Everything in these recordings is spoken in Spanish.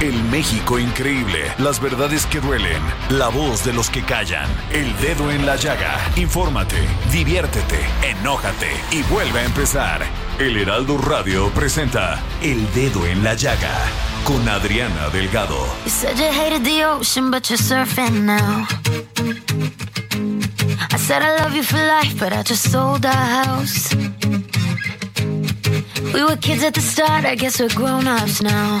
El México increíble, las verdades que duelen, la voz de los que callan, el dedo en la llaga. Infórmate, diviértete, enójate y vuelve a empezar. El Heraldo Radio presenta El Dedo en la Llaga con Adriana Delgado. You said you hated the ocean, but you're surfing now. I said I love you for life, but I just sold our house. We were kids at the start, I guess we're grown ups now.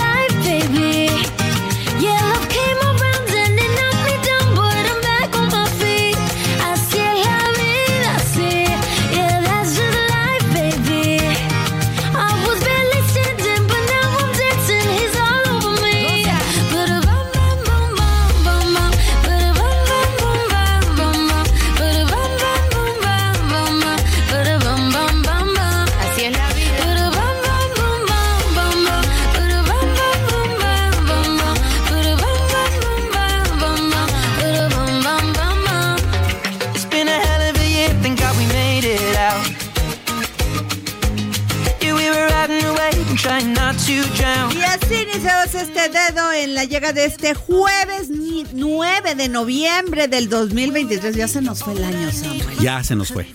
la llegada de este jueves ni- 9 de noviembre del 2023. Ya se nos fue el año, Samuel. Ya se nos fue.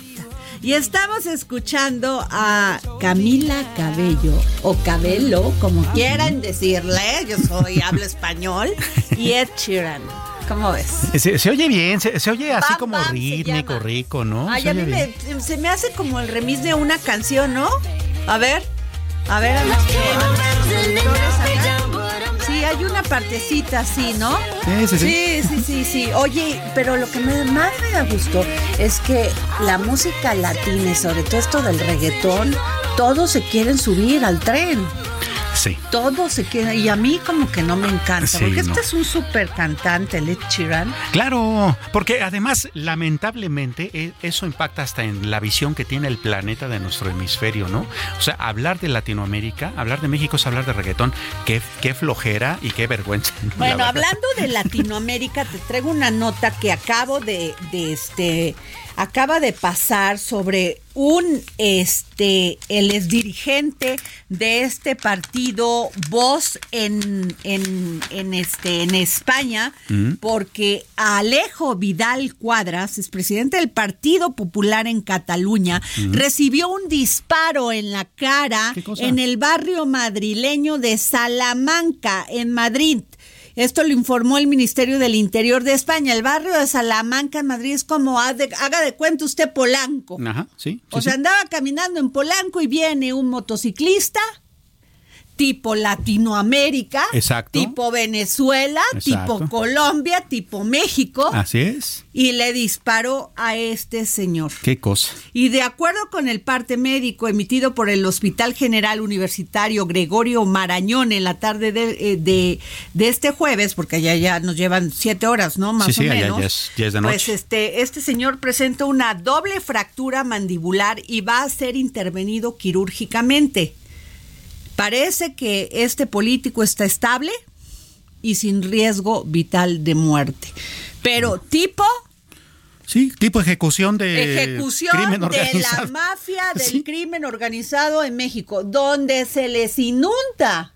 Y estamos escuchando a Camila Cabello o Cabello, como quieran decirle. Yo soy, hablo español. Y Ed Sheeran. ¿Cómo ves? Se, se oye bien, se, se oye así Bam como Bam rítmico, rico, ¿no? Ay, Se a mí me- se me hace como el remix de una canción, ¿no? A ver, a ver, a ver. Sí, hay una partecita así, ¿no? Sí, sí, sí. Sí, sí, sí, sí. Oye, pero lo que me, más me da gusto es que la música latina y sobre todo esto del reggaetón, todos se quieren subir al tren. Sí. Todos se quieren. Y a mí como que no me encanta. Sí, porque no. este es un súper cantante, Ed Sheeran. Claro, porque además, lamentablemente, e- eso impacta hasta en la visión que tiene el planeta de nuestro hemisferio, ¿no? O sea, hablar de Latinoamérica, hablar de México es hablar de reggaetón. Qué, qué flojera y qué vergüenza. Bueno, hablando de Latinoamérica, te traigo una nota que acabo de, de este, acaba de pasar sobre un, este, el exdirigente de este partido Voz en, en, en este, en España, porque Alejo Vidal Cuadras, es presidente del Partido Popular en Cataluña, recibió un disparo en la cara en el barrio madrileño de Salamanca, en Madrid. Esto lo informó el Ministerio del Interior de España. El barrio de Salamanca en Madrid es como, haga de cuenta usted Polanco. Ajá, sí. sí, O sea, sí. andaba caminando en Polanco y viene un motociclista tipo Latinoamérica, Exacto. tipo Venezuela, Exacto. tipo Colombia, tipo México, Así es. y le disparó a este señor. Qué cosa. Y de acuerdo con el parte médico emitido por el Hospital General Universitario Gregorio Marañón en la tarde de, eh, de, de este jueves, porque allá ya nos llevan siete horas, ¿no? Más Sí, sí, o menos. ya es- ya es de Pues noche. este, este señor presenta una doble fractura mandibular y va a ser intervenido quirúrgicamente. Parece que este político está estable y sin riesgo vital de muerte. Pero tipo Sí, tipo ejecución de ejecución crimen de la mafia del Sí. crimen organizado en México, donde se les inunda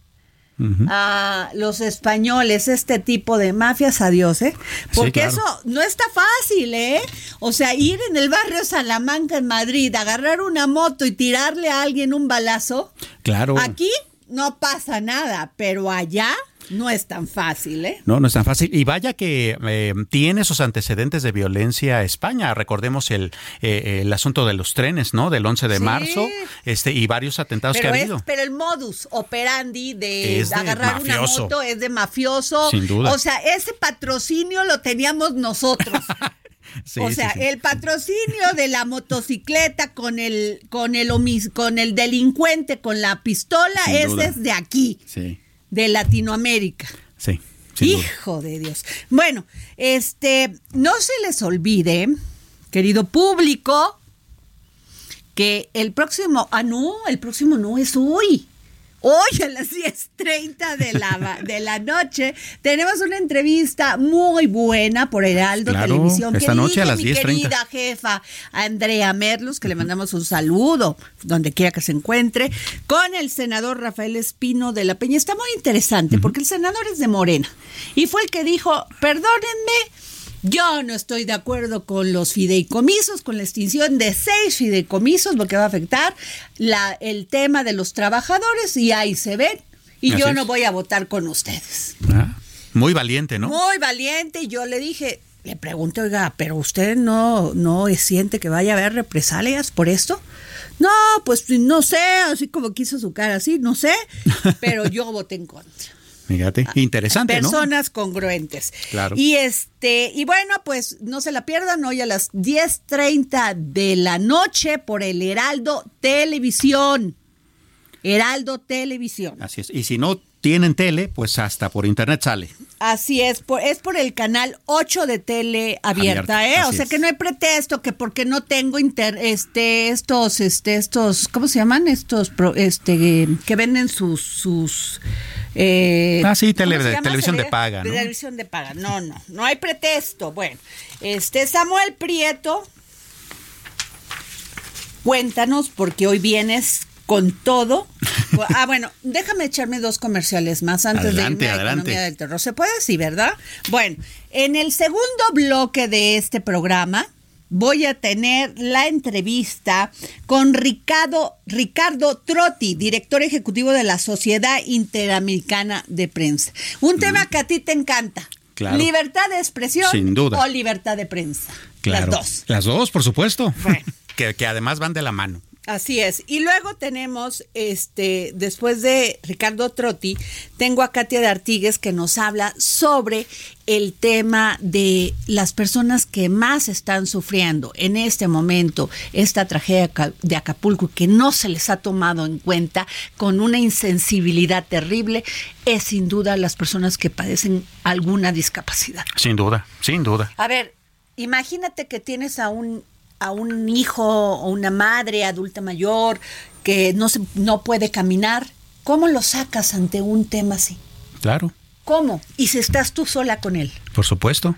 a los españoles este tipo de mafias, adiós, ¿eh? Porque claro. eso no está fácil, ¿eh? O sea, ir en el barrio Salamanca en Madrid, agarrar una moto y tirarle a alguien un balazo, Claro. aquí no pasa nada, pero allá no es tan fácil, ¿eh? No, no es tan fácil. Y vaya que eh, tiene esos antecedentes de violencia España. Recordemos el, eh, el asunto de los trenes, ¿no? Del 11 de Sí. marzo este y varios atentados Pero, que ha es- habido. pero el modus operandi de, agarrar mafioso. una moto es de mafioso. Sin duda. O sea, ese patrocinio lo teníamos nosotros. Sí, o sea, sí. el patrocinio de la motocicleta con el con el con el delincuente con la pistola, Sin ese duda. es de aquí, de Latinoamérica. sí. duda. Hijo de Dios. Bueno, este, no se les olvide, querido público, que el próximo, ah, no, el próximo no es hoy. Hoy a las 10.30 de la, de la noche tenemos una entrevista muy buena por Heraldo Claro, Televisión. esta que noche a las mi 10:30. querida jefa Andrea Merlos, que le mandamos un saludo donde quiera que se encuentre, con el senador Rafael Espino de la Peña. Está muy interesante porque el senador es de Morena y fue el que dijo, perdónenme, yo no estoy de acuerdo con los fideicomisos, con la extinción de seis fideicomisos, porque va a afectar la, el tema de los trabajadores y ahí se ven. Y Así yo es. no voy a votar con ustedes. Ah, muy valiente, ¿no? Muy valiente. Y yo le dije, le pregunté, oiga, ¿pero usted no, no siente que vaya a haber represalias por esto? No, pues no sé, así como quiso su cara, así, no sé, pero yo voté en contra. Fíjate, interesante, ¿no? Personas congruentes. Claro. Y este, y bueno, pues no se la pierdan hoy a las 10:30 de la noche por el Heraldo Televisión. Heraldo Televisión. Así es. Y si no tienen tele, pues hasta por internet sale. Así es, por, es por el canal 8 de tele abierta, Abierta, ¿eh? O sea es. que no hay pretexto que porque no tengo inter, este, estos, este, estos, ¿cómo se llaman? Estos, pro- este, que venden sus, sus, eh, Ah, sí, televisión de paga, ¿no? Televisión de paga, no, no, no hay pretexto. Bueno, este, Samuel Prieto, cuéntanos porque hoy vienes con todo. Ah, bueno, déjame echarme dos comerciales más antes Adelante, de irme a adelante. Economía del Terror. ¿Se puede? Sí, ¿verdad? Bueno, en el segundo bloque de este programa voy a tener la entrevista con Ricardo, Ricardo Trotti, director ejecutivo de la Sociedad Interamericana de Prensa. Un tema que a ti te encanta. Mm. Claro. Libertad de expresión Sin duda. o libertad de prensa. Claro. Las dos. Las dos, por supuesto. Bueno. que, que además van de la mano. Así es. Y luego tenemos, este, después de Ricardo Trotti, tengo a Katia de Artigues que nos habla sobre el tema de las personas que más están sufriendo en este momento esta tragedia de Acapulco que no se les ha tomado en cuenta con una insensibilidad terrible, es sin duda las personas que padecen alguna discapacidad. Sin duda, sin duda. A ver, imagínate que tienes a un a un hijo o una madre adulta mayor que no se no puede caminar, ¿cómo lo sacas ante un tema así? Claro, ¿Cómo? Y si estás tú sola con él. por supuesto.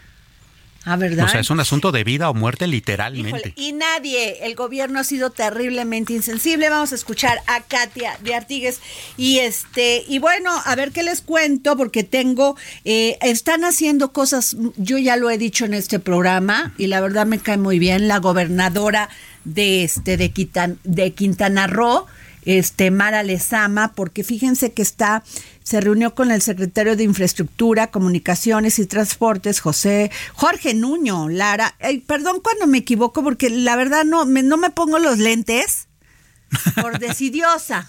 Ah, ¿verdad? O sea, es un asunto de vida o muerte Híjole, literalmente. y nadie, el gobierno ha sido terriblemente insensible. Vamos a escuchar a Katia de Artigues y este y bueno, a ver qué les cuento porque tengo eh, están haciendo cosas. Yo ya lo he dicho en este programa y la verdad me cae muy bien la gobernadora de este de Quintan- de Quintana Roo este Mara Lezama, porque fíjense que está, se reunió con el secretario de Infraestructura, Comunicaciones y Transportes, José Jorge Nuño Lara. Perdón cuando me equivoco, porque la verdad no me, no me pongo los lentes por decidiosa.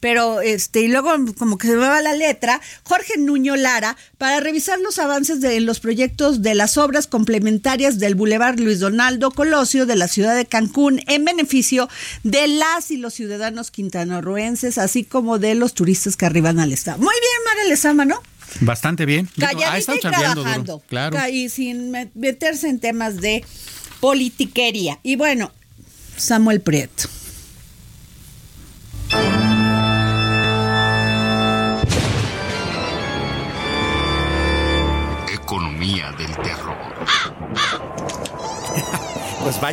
Pero este, y luego como que se me va la letra, Jorge Nuño Lara, para revisar los avances de los proyectos de las obras complementarias del Boulevard Luis Donaldo Colosio de la ciudad de Cancún en beneficio de las y los ciudadanos quintanarroenses, así como de los turistas que arriban al estado. Muy bien, María Lezama, ¿no? Bastante bien. Ha Calladita estado y chambeando duro, trabajando. Claro. Y sin me- meterse en temas de politiquería. Y bueno, Samuel Prieto.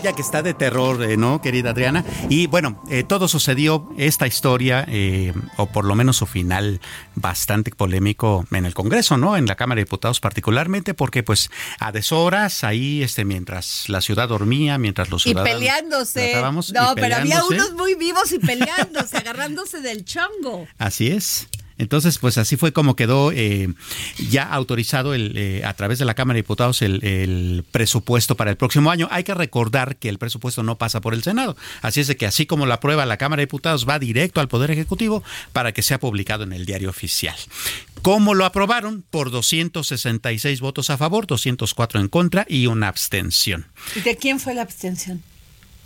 Vaya que está de terror, eh, ¿no, querida Adriana? Y bueno, eh, todo sucedió, esta historia, eh, o por lo menos su final, bastante polémico en el Congreso, ¿no? En la Cámara de Diputados particularmente, porque pues a deshoras, ahí, este, mientras la ciudad dormía, mientras los ciudadanos... Y peleándose. No, pero había unos muy vivos y peleándose, agarrándose del chongo. Así es. Entonces, pues así fue como quedó eh, ya autorizado el, eh, a través de la Cámara de Diputados el, presupuesto para el próximo año. Hay que recordar que el presupuesto no pasa por el Senado. Así es de que así como la aprueba la Cámara de Diputados va directo al Poder Ejecutivo para que sea publicado en el diario oficial. ¿Cómo lo aprobaron? Por 266 votos a favor, 204 en contra y una abstención. ¿Y de quién fue la abstención?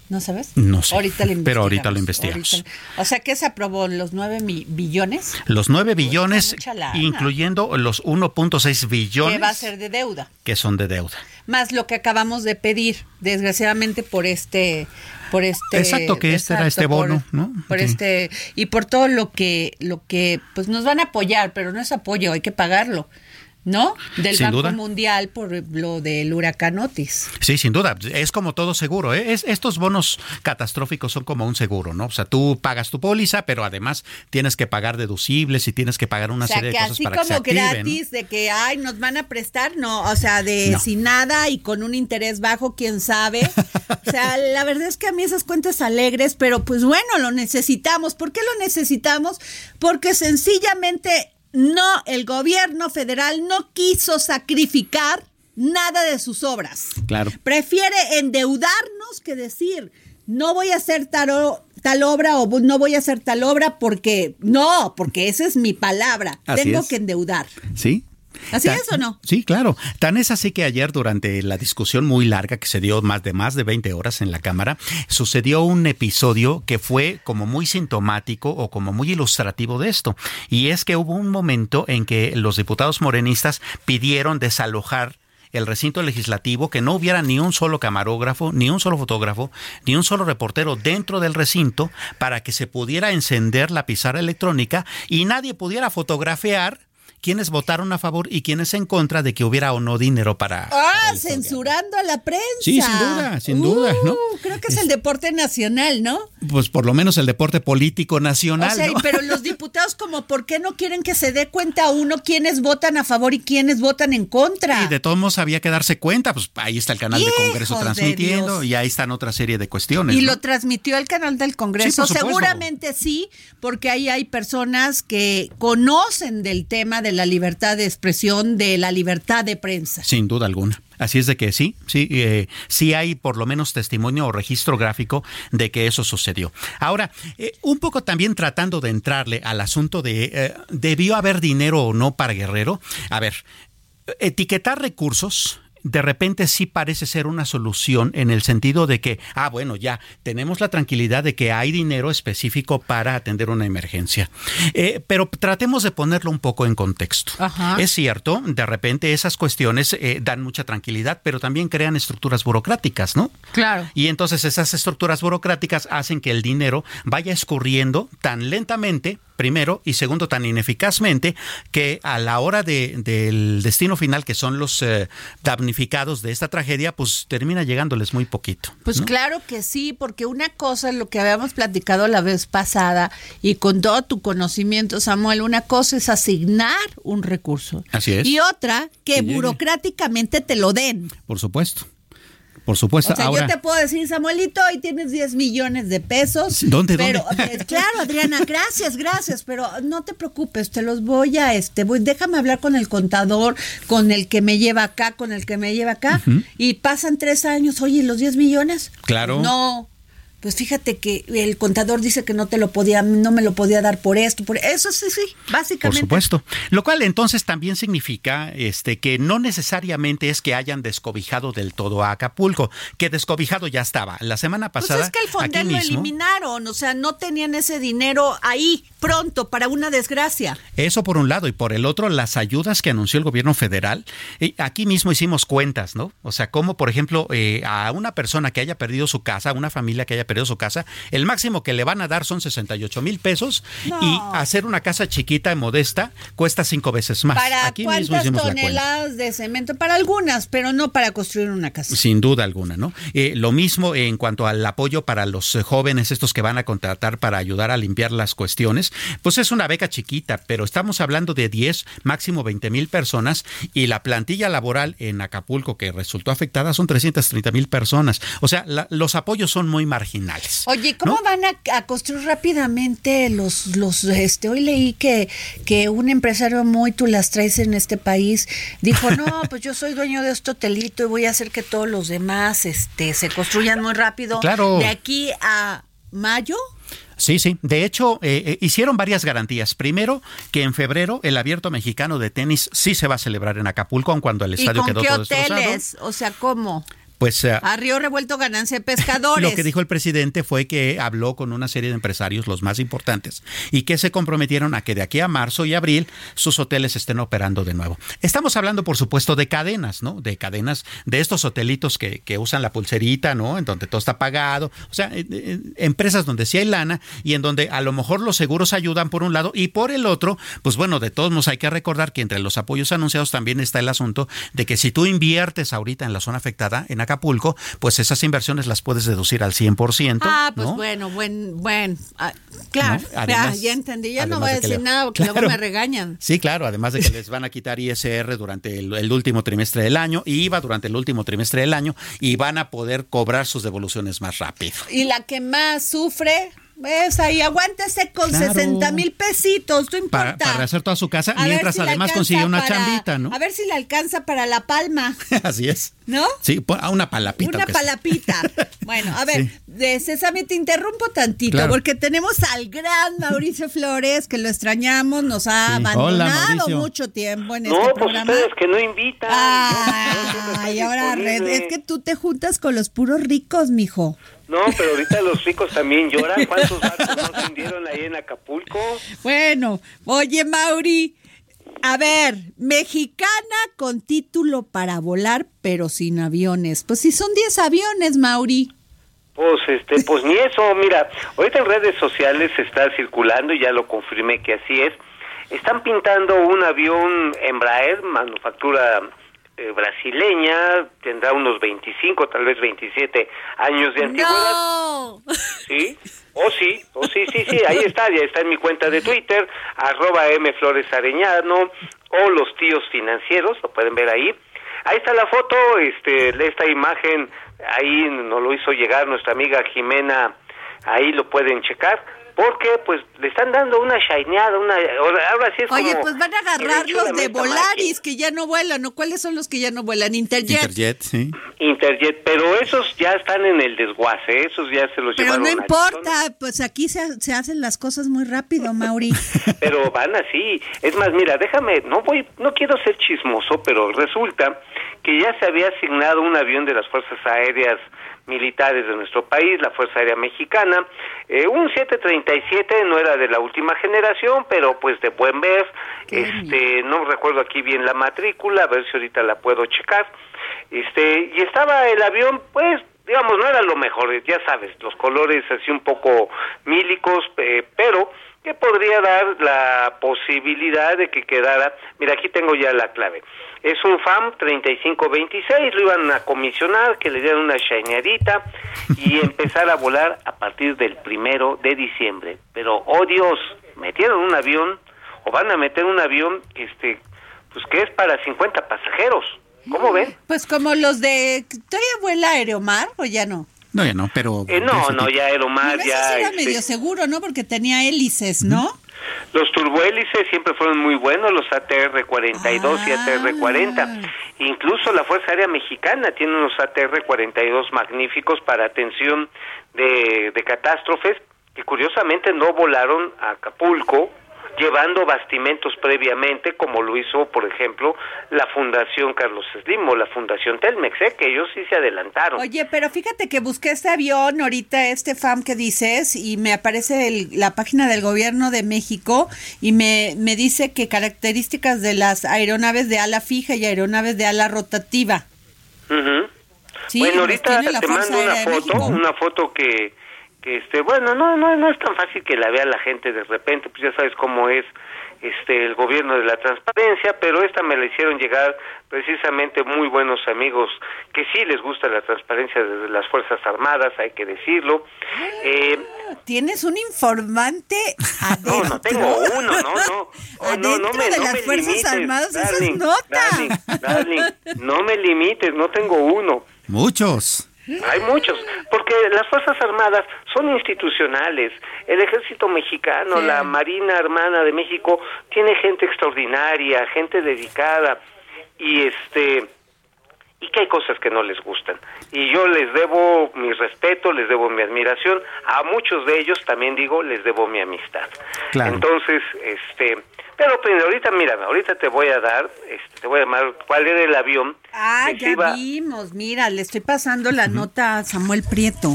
¿No sabes? No sé. Ahorita lo Pero ahorita lo investigamos. O sea, ¿qué se aprobó? ¿Los 9 billones? Los 9 billones, incluyendo los 1.6 billones. Que va a ser de deuda. Que son de deuda. Más lo que acabamos de pedir, desgraciadamente por este por este exacto que este era este bono no por este y por todo lo que lo que pues nos van a apoyar pero no es apoyo hay que pagarlo ¿no? Del Banco Mundial por lo del huracán Otis. Sí, sin duda. Es como todo seguro. ¿eh? Es, estos bonos catastróficos son como un seguro, ¿no? O sea, tú pagas tu póliza, pero además tienes que pagar deducibles y tienes que pagar una serie de cosas para que se active, gratis, de que, ay, nos van a prestar, no. O sea, de sin nada y con un interés bajo, quién sabe. o sea, la verdad es que a mí esas cuentas alegres, pero pues bueno, lo necesitamos. ¿Por qué lo necesitamos? Porque sencillamente no, el gobierno federal no quiso sacrificar nada de sus obras. Claro. Prefiere endeudarnos que decir, no voy a hacer tal, tal obra o no voy a hacer tal obra porque, no, porque esa es mi palabra. Tengo que endeudar. Sí, ¿Así es o no? Sí, claro. Tan es así que ayer durante la discusión muy larga que se dio más de más de 20 horas en la Cámara, sucedió un episodio que fue como muy sintomático o como muy ilustrativo de esto. Y es que hubo un momento en que los diputados morenistas pidieron desalojar el recinto legislativo, que no hubiera ni un solo camarógrafo, ni un solo fotógrafo, ni un solo reportero dentro del recinto para que se pudiera encender la pizarra electrónica y nadie pudiera fotografiar quienes votaron a favor y quienes en contra de que hubiera o no dinero para. Ah, censurando a la prensa. Sí, sin duda, sin duda, ¿no? Uh, creo que es, el deporte nacional, ¿no? Pues por lo menos el deporte político nacional. O sea, pero los diputados, como, ¿por qué no quieren que se dé cuenta uno quiénes votan a favor y quiénes votan en contra? Y de todos modos había que darse cuenta, pues ahí está el canal de Congreso transmitiendo y ahí están otra serie de cuestiones. ¿Y lo transmitió el canal del Congreso? Seguramente sí, porque ahí hay personas que conocen del tema de de la libertad de expresión, de la libertad de prensa. Sin duda alguna. Así es de que sí, sí, eh, sí hay por lo menos testimonio o registro gráfico de que eso sucedió. Ahora, eh, un poco también tratando de entrarle al asunto de, eh, ¿debió haber dinero o no para Guerrero? A ver, etiquetar recursos de repente sí parece ser una solución en el sentido de que, ah, bueno, ya tenemos la tranquilidad de que hay dinero específico para atender una emergencia. Eh, pero tratemos de ponerlo un poco en contexto. Es cierto, de repente esas cuestiones eh, dan mucha tranquilidad, pero también crean estructuras burocráticas, ¿no? Claro. Y entonces esas estructuras burocráticas hacen que el dinero vaya escurriendo tan lentamente primero, y segundo, tan ineficazmente que a la hora de, del destino final, que son los eh, damnificados de esta tragedia, pues termina llegándoles muy poquito. Pues claro que sí, porque una cosa, lo que habíamos platicado la vez pasada, y con todo tu conocimiento, Samuel, una cosa es asignar un recurso. Así es. Y otra, que burocráticamente te lo den. Por supuesto. Por supuesto. O sea, yo te puedo decir, Samuelito, hoy tienes 10 millones de pesos. ¿Dónde? Pero, eh, claro, Adriana, gracias, gracias, pero no te preocupes, te los voy a, este, voy, déjame hablar con el contador, con el que me lleva acá, con el que me lleva acá, y pasan tres años, oye, ¿los 10 millones? Claro. No, pues fíjate que el contador dice que no te lo podía, no me lo podía dar por esto, por eso sí, sí, básicamente. Por supuesto. Lo cual entonces también significa este que no necesariamente es que hayan descobijado del todo a Acapulco, que descobijado ya estaba. La semana pasada. Pues es que el Fondel lo eliminaron, o sea, no tenían ese dinero ahí pronto para una desgracia. Eso por un lado, y por el otro, las ayudas que anunció el gobierno federal. aquí mismo hicimos cuentas, ¿no? O sea, como por ejemplo, eh, a una persona que haya perdido su casa, a una familia que haya perdió su casa, el máximo que le van a dar son 68 mil pesos y hacer una casa chiquita y modesta cuesta cinco veces más. ¿Para Aquí cuántas toneladas de cemento? Para algunas, pero no para construir una casa. Sin duda alguna, ¿no? Eh, lo mismo en cuanto al apoyo para los jóvenes, estos que van a contratar para ayudar a limpiar las cuestiones, pues es una beca chiquita, pero estamos hablando de 10, máximo 20 mil personas y la plantilla laboral en Acapulco que resultó afectada son 330 mil personas. O sea, los apoyos son muy marginales. Oye, ¿cómo van a, construir rápidamente los, los, este, hoy leí que, que un empresario muy tú las traes en este país dijo, no, pues yo soy dueño de este hotelito y voy a hacer que todos los demás, este, se construyan muy rápido. Claro. De aquí a mayo. Sí, sí. De hecho, eh, eh, hicieron varias garantías. Primero, que en febrero el Abierto Mexicano de tenis sí se va a celebrar en Acapulco, aun cuando el estadio quedó todo hoteles? O sea, ¿cómo? Pues uh, a Río Revuelto ganancia de pescadores. Lo que dijo el presidente fue que habló con una serie de empresarios, los más importantes, y que se comprometieron a que de aquí a marzo y abril sus hoteles estén operando de nuevo. Estamos hablando, por supuesto, de cadenas, ¿no? De cadenas, de estos hotelitos que, que usan la pulserita, ¿no? En donde todo está pagado. O sea, empresas donde sí hay lana y en donde a lo mejor los seguros ayudan por un lado y por el otro, pues bueno, de todos modos hay que recordar que entre los apoyos anunciados también está el asunto de que si tú inviertes ahorita en la zona afectada, en Acapulco, pues esas inversiones las puedes deducir al 100%. Ah, pues bueno, buen, buen, ah, claro, ya, entendí, ya no voy a decir nada porque luego me regañan. Sí, claro, además de que les van a quitar ISR durante el, último trimestre del año, IVA durante el último trimestre del año y van a poder cobrar sus devoluciones más rápido. Y la que más sufre ¿Ves? Ahí aguántese con 60 mil pesitos, no importa. Para, rehacer toda su casa, mientras además consigue una chambita, ¿no? A ver si le alcanza para la palma. Así es. ¿No? Sí, a una palapita. Una palapita. bueno, a ver, de Césame te interrumpo tantito, porque tenemos al gran Mauricio Flores, que lo extrañamos, nos ha abandonado mucho tiempo en este pues programa. No, que no invitan. Ay, ahora, es que tú te juntas con los puros ricos, mijo. No, pero ahorita los ricos también lloran. ¿Cuántos barcos no hundieron ahí en Acapulco? Bueno, oye, Mauri, a ver, mexicana con título para volar, pero sin aviones. Pues si son 10 aviones, Mauri. Pues este, pues ni eso, mira, ahorita en redes sociales está circulando y ya lo confirmé que así es. Están pintando un avión Embraer, manufactura eh, brasileña, tendrá unos 25, tal vez 27 años de antigüedad. No. Sí, o oh, sí, o oh, sí, sí, sí, ahí está, ya está en mi cuenta de Twitter, arroba mfloresareñano, o los tíos financieros, lo pueden ver ahí. Ahí está la foto, este, esta imagen, ahí nos lo hizo llegar nuestra amiga Jimena, ahí lo pueden checar porque pues le están dando una shineada, una ahora sí es Oye, pues van a agarrar los de Volaris que ya no vuelan, ¿no? ¿Cuáles son los que ya no vuelan? Interjet. Interjet, sí. Interjet, pero esos ya están en el desguace, esos ya se los pero llevaron. Pero no importa, pues aquí se, se, hacen las cosas muy rápido, Mauri. pero van así. Es más, mira, déjame, no voy no quiero ser chismoso, pero resulta que ya se había asignado un avión de las Fuerzas Aéreas militares de nuestro país, la Fuerza Aérea Mexicana. Eh, un 737 no era de la última generación, pero pues de buen ver. Este, no recuerdo aquí bien la matrícula, a ver si ahorita la puedo checar. Este, y estaba el avión, pues, digamos, no era lo mejor, ya sabes, los colores así un poco mílicos, eh, pero que podría dar la posibilidad de que quedara, mira, aquí tengo ya la clave, es un FAM 3526, lo iban a comisionar, que le dieran una shineadita y empezar a volar a partir del primero de diciembre. Pero, oh Dios, metieron un avión, o van a meter un avión, este, pues que es para 50 pasajeros. ¿Cómo ven? Pues como los de... ¿Todavía vuela Aeromar o ya no? No, ya no, pero... Eh, no, no, ya Aeromar ya... era este medio seguro, ¿no? Porque tenía hélices, ¿no? Los turbohélices siempre fueron muy buenos, los ATR-42 y ATR-40. Ah. Incluso la Fuerza Aérea Mexicana tiene unos ATR-42 magníficos para atención de, de catástrofes que curiosamente no volaron a Acapulco llevando bastimentos previamente, como lo hizo, por ejemplo, la Fundación Carlos Slim o la Fundación Telmex, ¿eh? que ellos sí se adelantaron. Oye, pero fíjate que busqué este avión, ahorita este FAM que dices, y me aparece la página del gobierno de México y me, me dice que características de las aeronaves de ala fija y aeronaves de ala rotativa. bueno, ahorita te mando una foto, una foto que que este bueno no no no es tan fácil que la vea la gente de repente pues ya sabes cómo es este el gobierno de la transparencia pero esta me la hicieron llegar precisamente muy buenos amigos que sí les gusta la transparencia de las fuerzas armadas hay que decirlo eh, Tienes un informante adentro. no no tengo uno no no Oh, no, no me, de no las me Fuerzas limites, Armadas, esa es nota. darling, darling, no me limites no tengo uno Muchos. Hay muchos, porque las Fuerzas Armadas son institucionales. El Ejército Mexicano, Sí. la Marina Armada de México, tiene gente extraordinaria, gente dedicada, y este y que hay cosas que no les gustan. Y yo les debo mi respeto, les debo mi admiración, a muchos de ellos también digo, les debo mi amistad. Claro. Entonces, este, pero, pero ahorita mira, ahorita te voy a dar, este, te voy a llamar cuál era el avión Ah, ya iba- vimos. Mira, le estoy pasando la nota a Samuel Prieto.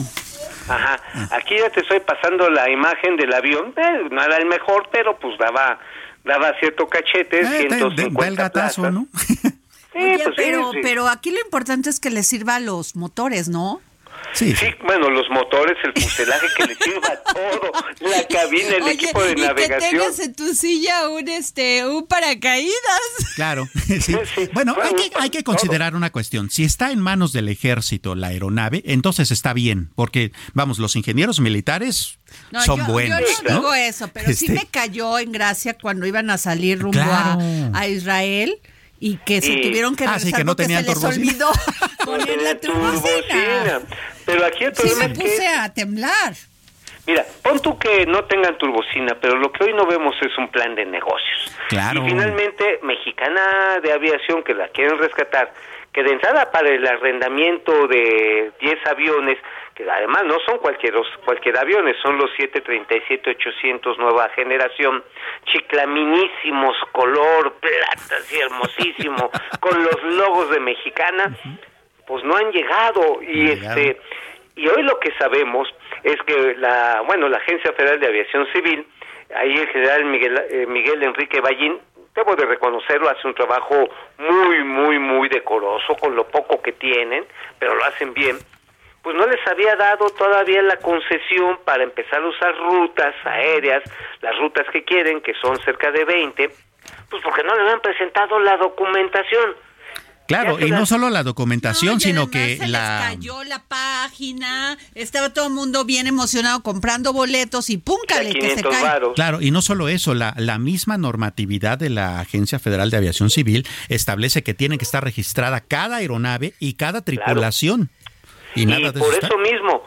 Ajá, aquí ya te estoy pasando la imagen del avión, eh, no era el mejor, pero pues daba daba cierto cachete, Eh, te- de- 150 da el gatazo, plazas. ¿no? Sí, Oye, pues sí, pero, sí. pero aquí lo importante es que le sirva a los motores, ¿no? Sí, Sí, bueno, los motores, el fuselaje que le sirva todo, la cabina, el equipo de navegación. en tu silla un este un paracaídas. Claro, sí. sí. Bueno, hay que, hay que todo. considerar una cuestión. Si está en manos del ejército la aeronave, entonces está bien, porque, vamos, los ingenieros militares No, son yo, buenos. Yo no ¿no? digo eso, pero sí Este, me cayó en gracia cuando iban a salir rumbo Claro. a, a Israel y que se Y- tuvieron que Ah, sí, regresar que no porque se tenían les turbocina. olvidó poner la turbocina. Pero aquí el Sí problema me es que, puse a temblar. mira, pon tú que no tengan turbocina, pero lo que hoy no vemos es un plan de negocios. Claro. Y finalmente, Mexicana de Aviación, que la quieren rescatar, que de entrada para el arrendamiento de 10 aviones, que además no son cualquier, cualquier aviones, son los 737-800 nueva generación, chiclaminísimos, color plata, así hermosísimo, con los logos de Mexicana, pues no han llegado. Y No han llegado. este y hoy lo que sabemos es que la bueno la Agencia Federal de Aviación Civil ahí el general Miguel eh, Miguel Enrique Ballín debo de reconocerlo hace un trabajo muy muy muy decoroso con lo poco que tienen pero lo hacen bien pues no les había dado todavía la concesión para empezar a usar rutas aéreas las rutas que quieren que son cerca de 20 pues porque no les han presentado la documentación Claro, y no solo la documentación, No, sino que se la... les cayó la página, estaba todo el mundo bien emocionado comprando boletos y púncale de que se 500 cae. varos. Claro, y no solo eso, la, la misma normatividad de la Agencia Federal de Aviación Civil establece que tiene que estar registrada cada aeronave y cada tripulación. Y, nada de por eso está. eso mismo,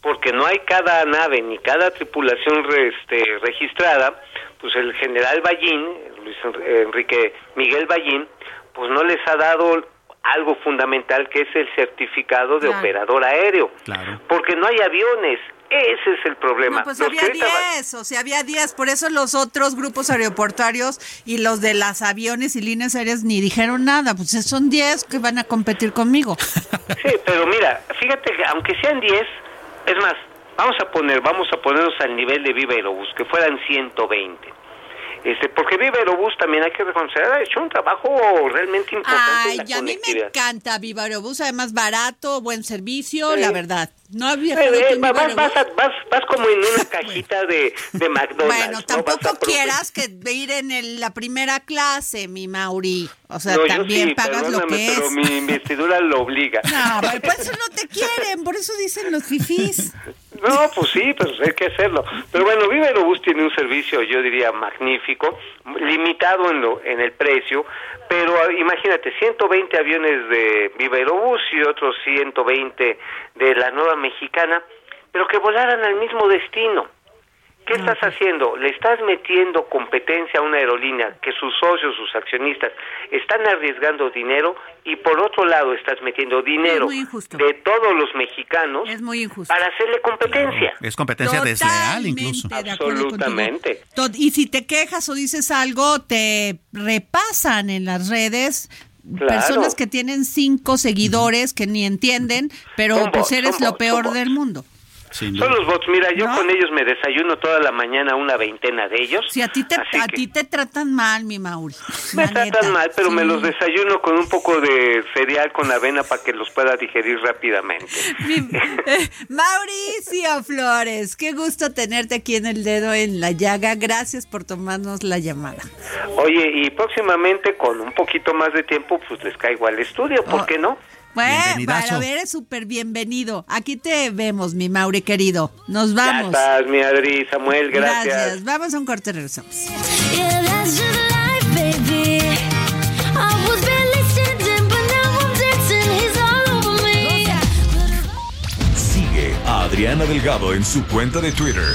porque no hay cada nave ni cada tripulación re- este, registrada, pues el general Ballín, Luis En- Enrique Miguel Ballín, pues no les ha dado algo fundamental que es el certificado de Claro. operador aéreo. Claro. Porque no hay aviones. Ese es el problema. No, pues Los había que ahorita van- 10, o sea, había 10, por eso los otros grupos aeroportuarios y los de las aviones y líneas aéreas ni dijeron nada, pues son 10 que van a competir conmigo. Sí, pero mira, fíjate que aunque sean 10, es más, vamos a poner, vamos a ponernos al nivel de Viva Aerobús, que fueran 120. Este, porque Viva Aerobús también hay que reconocer, ha hecho un trabajo realmente importante en Ay, y a mí me encanta Viva Aerobús, además barato, buen servicio, Sí. la verdad. No había Eh, eh, vas, vas, vas, vas como en una cajita de, de McDonald's. Bueno, ¿no? tampoco profe- quieras que ir en el- la primera clase, mi Mauri. O sea, No, también sí, pagas lo que pero es. mi investidura lo obliga. No, pero por eso no te quieren, por eso dicen los fifís. No, pues sí, pues hay que hacerlo. Pero bueno, Viva Aerobús tiene un servicio, yo diría, magnífico, limitado en, lo, en el precio, pero ah, imagínate, 120 aviones de Viva Aerobús y otros 120 de la nueva mexicana, pero que volaran al mismo destino. ¿Qué estás haciendo? Le estás metiendo competencia a una aerolínea que sus socios, sus accionistas están arriesgando dinero y por otro lado estás metiendo dinero de todos los mexicanos Es muy injusto. para hacerle competencia. Es competencia desleal incluso. De contigo. Absolutamente. Y si te quejas o dices algo, te repasan en las redes. Claro. Personas que tienen cinco seguidores que ni entienden, pero pues eres lo peor del mundo. Son los bots. Mira, yo con ellos me desayuno toda la mañana una veintena de ellos. Si a ti te, a ti te tratan mal, mi Mauri. Me tratan mal, pero me los desayuno con un poco de cereal con avena para que los pueda digerir rápidamente. Eh, Mauricio Flores, qué gusto tenerte aquí en el dedo en la llaga. Gracias por tomarnos la llamada. Oye, y próximamente con un poquito más de tiempo, pues les caigo al estudio, ¿por oh, qué no? Bueno, para ver, es súper bienvenido. Aquí te vemos, mi Mauri querido. Nos vamos. Ya estás, mi Adri, Samuel, gracias. Gracias. Vamos a un corte, regresamos. Sigue a Adriana Delgado en su cuenta de Twitter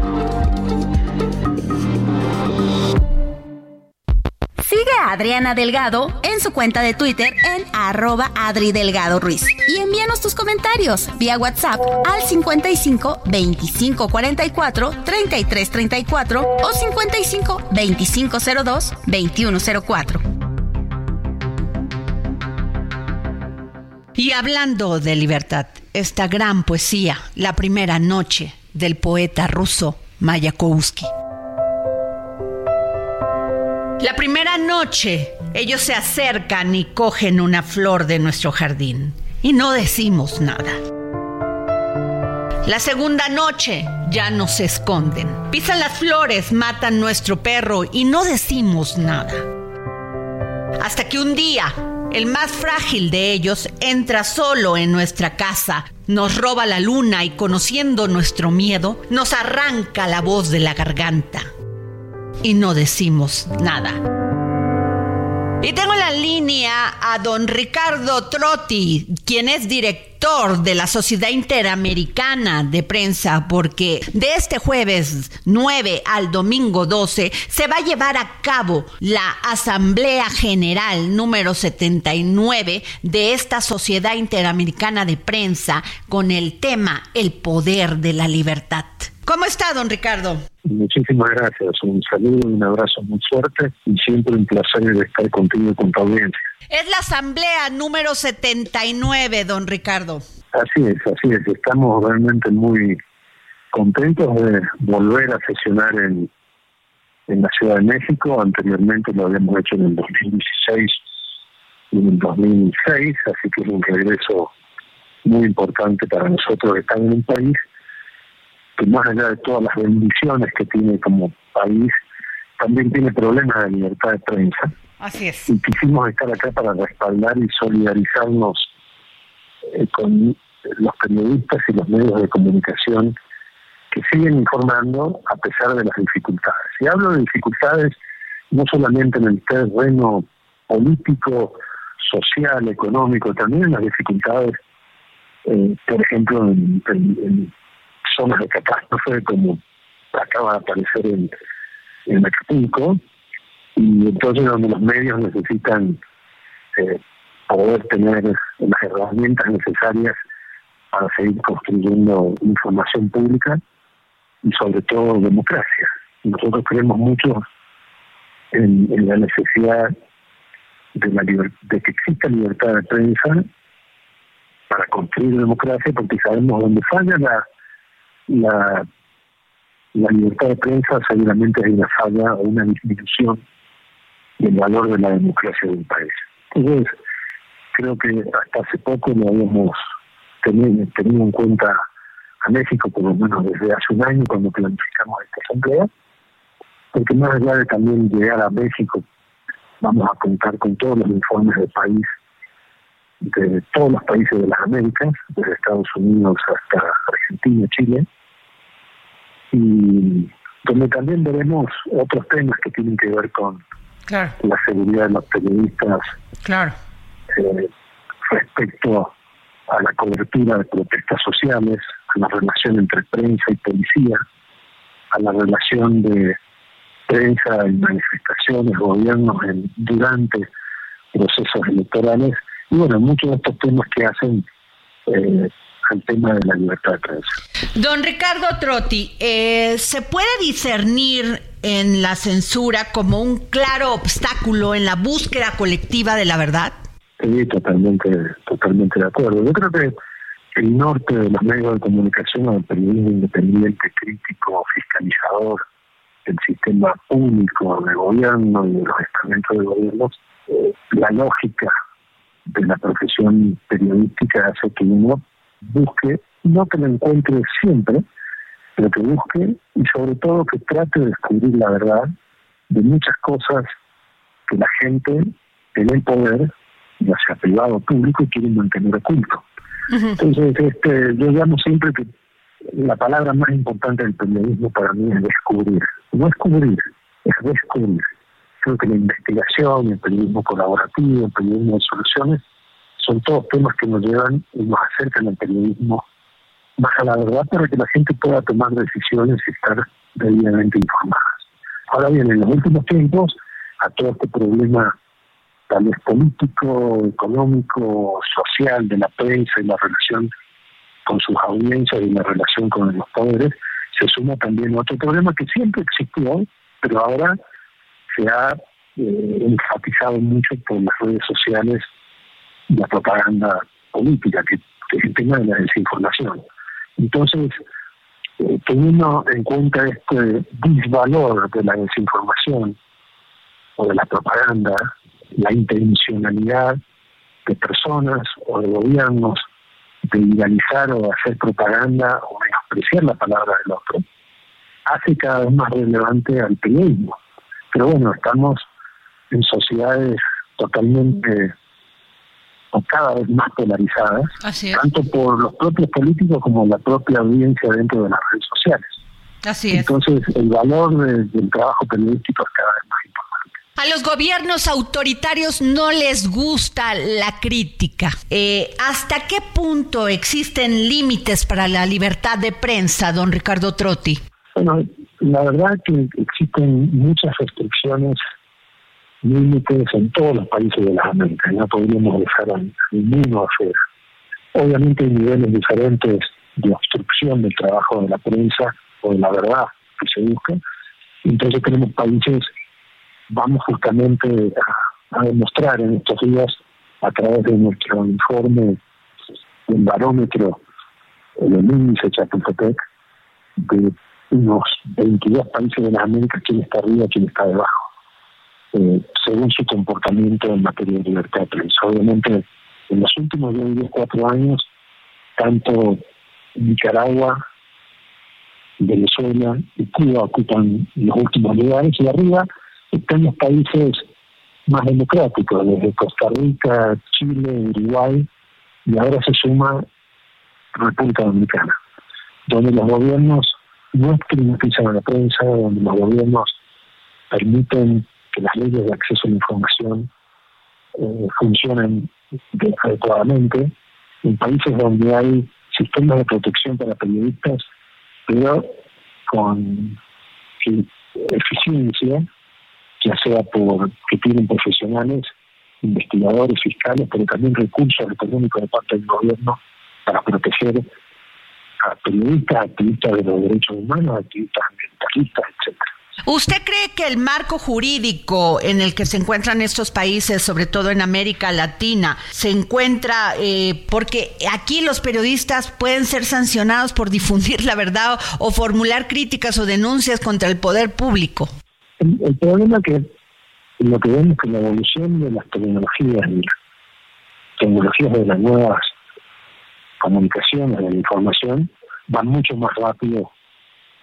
Sigue a Adriana Delgado en su cuenta de Twitter en arroba Adri Delgado Ruiz. Y envíanos tus comentarios vía WhatsApp al 55 25 44 33 34 o 55 25 02 21 04. Y hablando de libertad, esta gran poesía, La primera noche, del poeta ruso Mayakovsky. La primera noche, ellos se acercan y cogen una flor de nuestro jardín y no decimos nada. La segunda noche ya no se esconden. Pisan las flores, matan nuestro perro y no decimos nada. Hasta que un día, el más frágil de ellos entra solo en nuestra casa, nos roba la luna y conociendo nuestro miedo, nos arranca la voz de la garganta y no decimos nada. Y tengo en la línea a don Ricardo Trotti, quien es director de la Sociedad Interamericana de Prensa, porque de este jueves 9 al domingo 12 se va a llevar a cabo la Asamblea General número 79 de esta Sociedad Interamericana de Prensa con el tema El Poder de la Libertad. ¿Cómo está, don Ricardo? Muchísimas gracias. Un saludo y un abrazo muy fuerte y siempre un placer estar contigo con tu audiencia. Es la asamblea número 79, don Ricardo. Así es, así es. Estamos realmente muy contentos de volver a sesionar en, en la Ciudad de México. Anteriormente lo habíamos hecho en el 2016 y en el 2006, así que es un regreso muy importante para nosotros estar en un país más allá de todas las bendiciones que tiene como país, también tiene problemas de libertad de prensa. Así es. Y quisimos estar acá para respaldar y solidarizarnos eh, con los periodistas y los medios de comunicación que siguen informando a pesar de las dificultades. Y hablo de dificultades no solamente en el terreno político, social, económico, también en las dificultades, eh, por ejemplo, en, zonas de catástrofe como acaba de aparecer en, en Acapulco y entonces donde los medios necesitan eh, poder tener las herramientas necesarias para seguir construyendo información pública y sobre todo democracia. Nosotros creemos mucho en, la necesidad de, la de que exista libertad de prensa para construir democracia, porque sabemos dónde falla la, la, la libertad de prensa, seguramente hay una falla o una disminución del valor de la democracia de un país. Entonces, creo que hasta hace poco no habíamos tenido, tenido en cuenta a México, por lo menos desde hace un año, cuando planificamos esta asamblea, porque más allá de también llegar a México, vamos a contar con todos los informes del país, de todos los países de las Américas, desde Estados Unidos hasta Argentina, Chile, y donde también veremos otros temas que tienen que ver con la seguridad de los periodistas claro. Eh, respecto a la cobertura de protestas sociales, a la relación entre prensa y policía, a la relación de prensa y manifestaciones, gobiernos durante procesos electorales, y bueno, muchos de estos temas que hacen eh, al tema de la libertad de prensa. Don Ricardo Trotti, eh, ¿se puede discernir en la censura como un claro obstáculo en la búsqueda colectiva de la verdad? Sí, totalmente, totalmente de acuerdo. Yo creo que el norte de los medios de comunicación o el periodismo independiente, crítico, fiscalizador, el sistema público de gobierno y de los estamentos de gobierno, eh, la lógica de la profesión periodística hace que uno busque, no que lo encuentre siempre, pero que busque y sobre todo que trate de descubrir la verdad de muchas cosas que la gente en el poder, ya sea privado o público, quiere mantener oculto. Entonces, este, yo llamo siempre que la palabra más importante del periodismo para mí es descubrir. No es cubrir, es descubrir. Creo que la investigación, el periodismo colaborativo, el periodismo de soluciones, son todos temas que nos llevan y nos acercan al periodismo más a la verdad para que la gente pueda tomar decisiones y estar debidamente informadas. Ahora bien, en los últimos tiempos, a todo este problema tal vez político, económico, social de la prensa y la relación con sus audiencias y la relación con los poderes, se suma también otro problema que siempre existió, pero ahora se ha eh, enfatizado mucho por las redes sociales la propaganda política, que, es el tema de la desinformación. Entonces, eh, teniendo en cuenta este disvalor de la desinformación o de la propaganda, la intencionalidad de personas o de gobiernos de idealizar o hacer propaganda o menospreciar la palabra del otro, hace cada vez más relevante al periodismo. Pero bueno, estamos en sociedades totalmente o cada vez más polarizadas, tanto por los propios políticos como la propia audiencia dentro de las redes sociales. Así es. Entonces, el valor del trabajo periodístico es cada vez más importante. A los gobiernos autoritarios no les gusta la crítica. Eh, ¿Hasta qué punto existen límites para la libertad de prensa, don Ricardo Trotti? Bueno, la verdad que existen muchas restricciones límites en todos los países de las Américas, no podríamos dejar a ninguno afuera. Obviamente hay niveles diferentes de obstrucción del trabajo de la prensa o de la verdad que se busca. Entonces tenemos países, vamos justamente a, demostrar en estos días a través de nuestro informe, el barómetro, el índice Chapultepec, de unos 22 países de las Américas, quién está arriba, quién está debajo eh, según su comportamiento en materia de libertad de prensa. Obviamente, en los últimos 10, 4 años, tanto Nicaragua, Venezuela y Cuba ocupan los últimos lugares y arriba están los países más democráticos, desde Costa Rica, Chile, Uruguay y ahora se suma República Dominicana, donde los gobiernos no estigmatizan a la prensa, donde los gobiernos permiten que las leyes de acceso a la información eh, funcionen adecuadamente, en países donde hay sistemas de protección para periodistas, pero con eficiencia, ya sea por que tienen profesionales, investigadores, fiscales, pero también recursos económicos de parte del gobierno para proteger a periodistas, activistas de los derechos humanos, activistas ambientalistas, etcétera. ¿Usted cree que el marco jurídico en el que se encuentran estos países, sobre todo en América Latina, se encuentra eh, porque aquí los periodistas pueden ser sancionados por difundir la verdad o, formular críticas o denuncias contra el poder público? El, problema que lo que vemos que la evolución de las tecnologías y las tecnologías de las nuevas comunicaciones, de la información, va mucho más rápido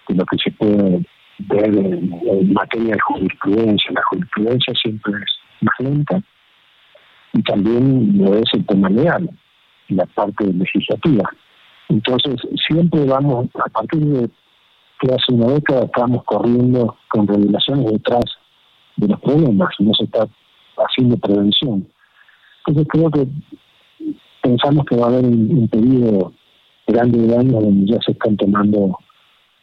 de lo que se puede ver en, materia de jurisprudencia. La jurisprudencia siempre es más lenta y también lo es el tema legal, la parte legislativa. Entonces, siempre vamos, a partir de que hace una década estamos corriendo con revelaciones detrás de los problemas, no se está haciendo prevención. Entonces creo que pensamos que va a haber un, periodo grande de años donde ya se están tomando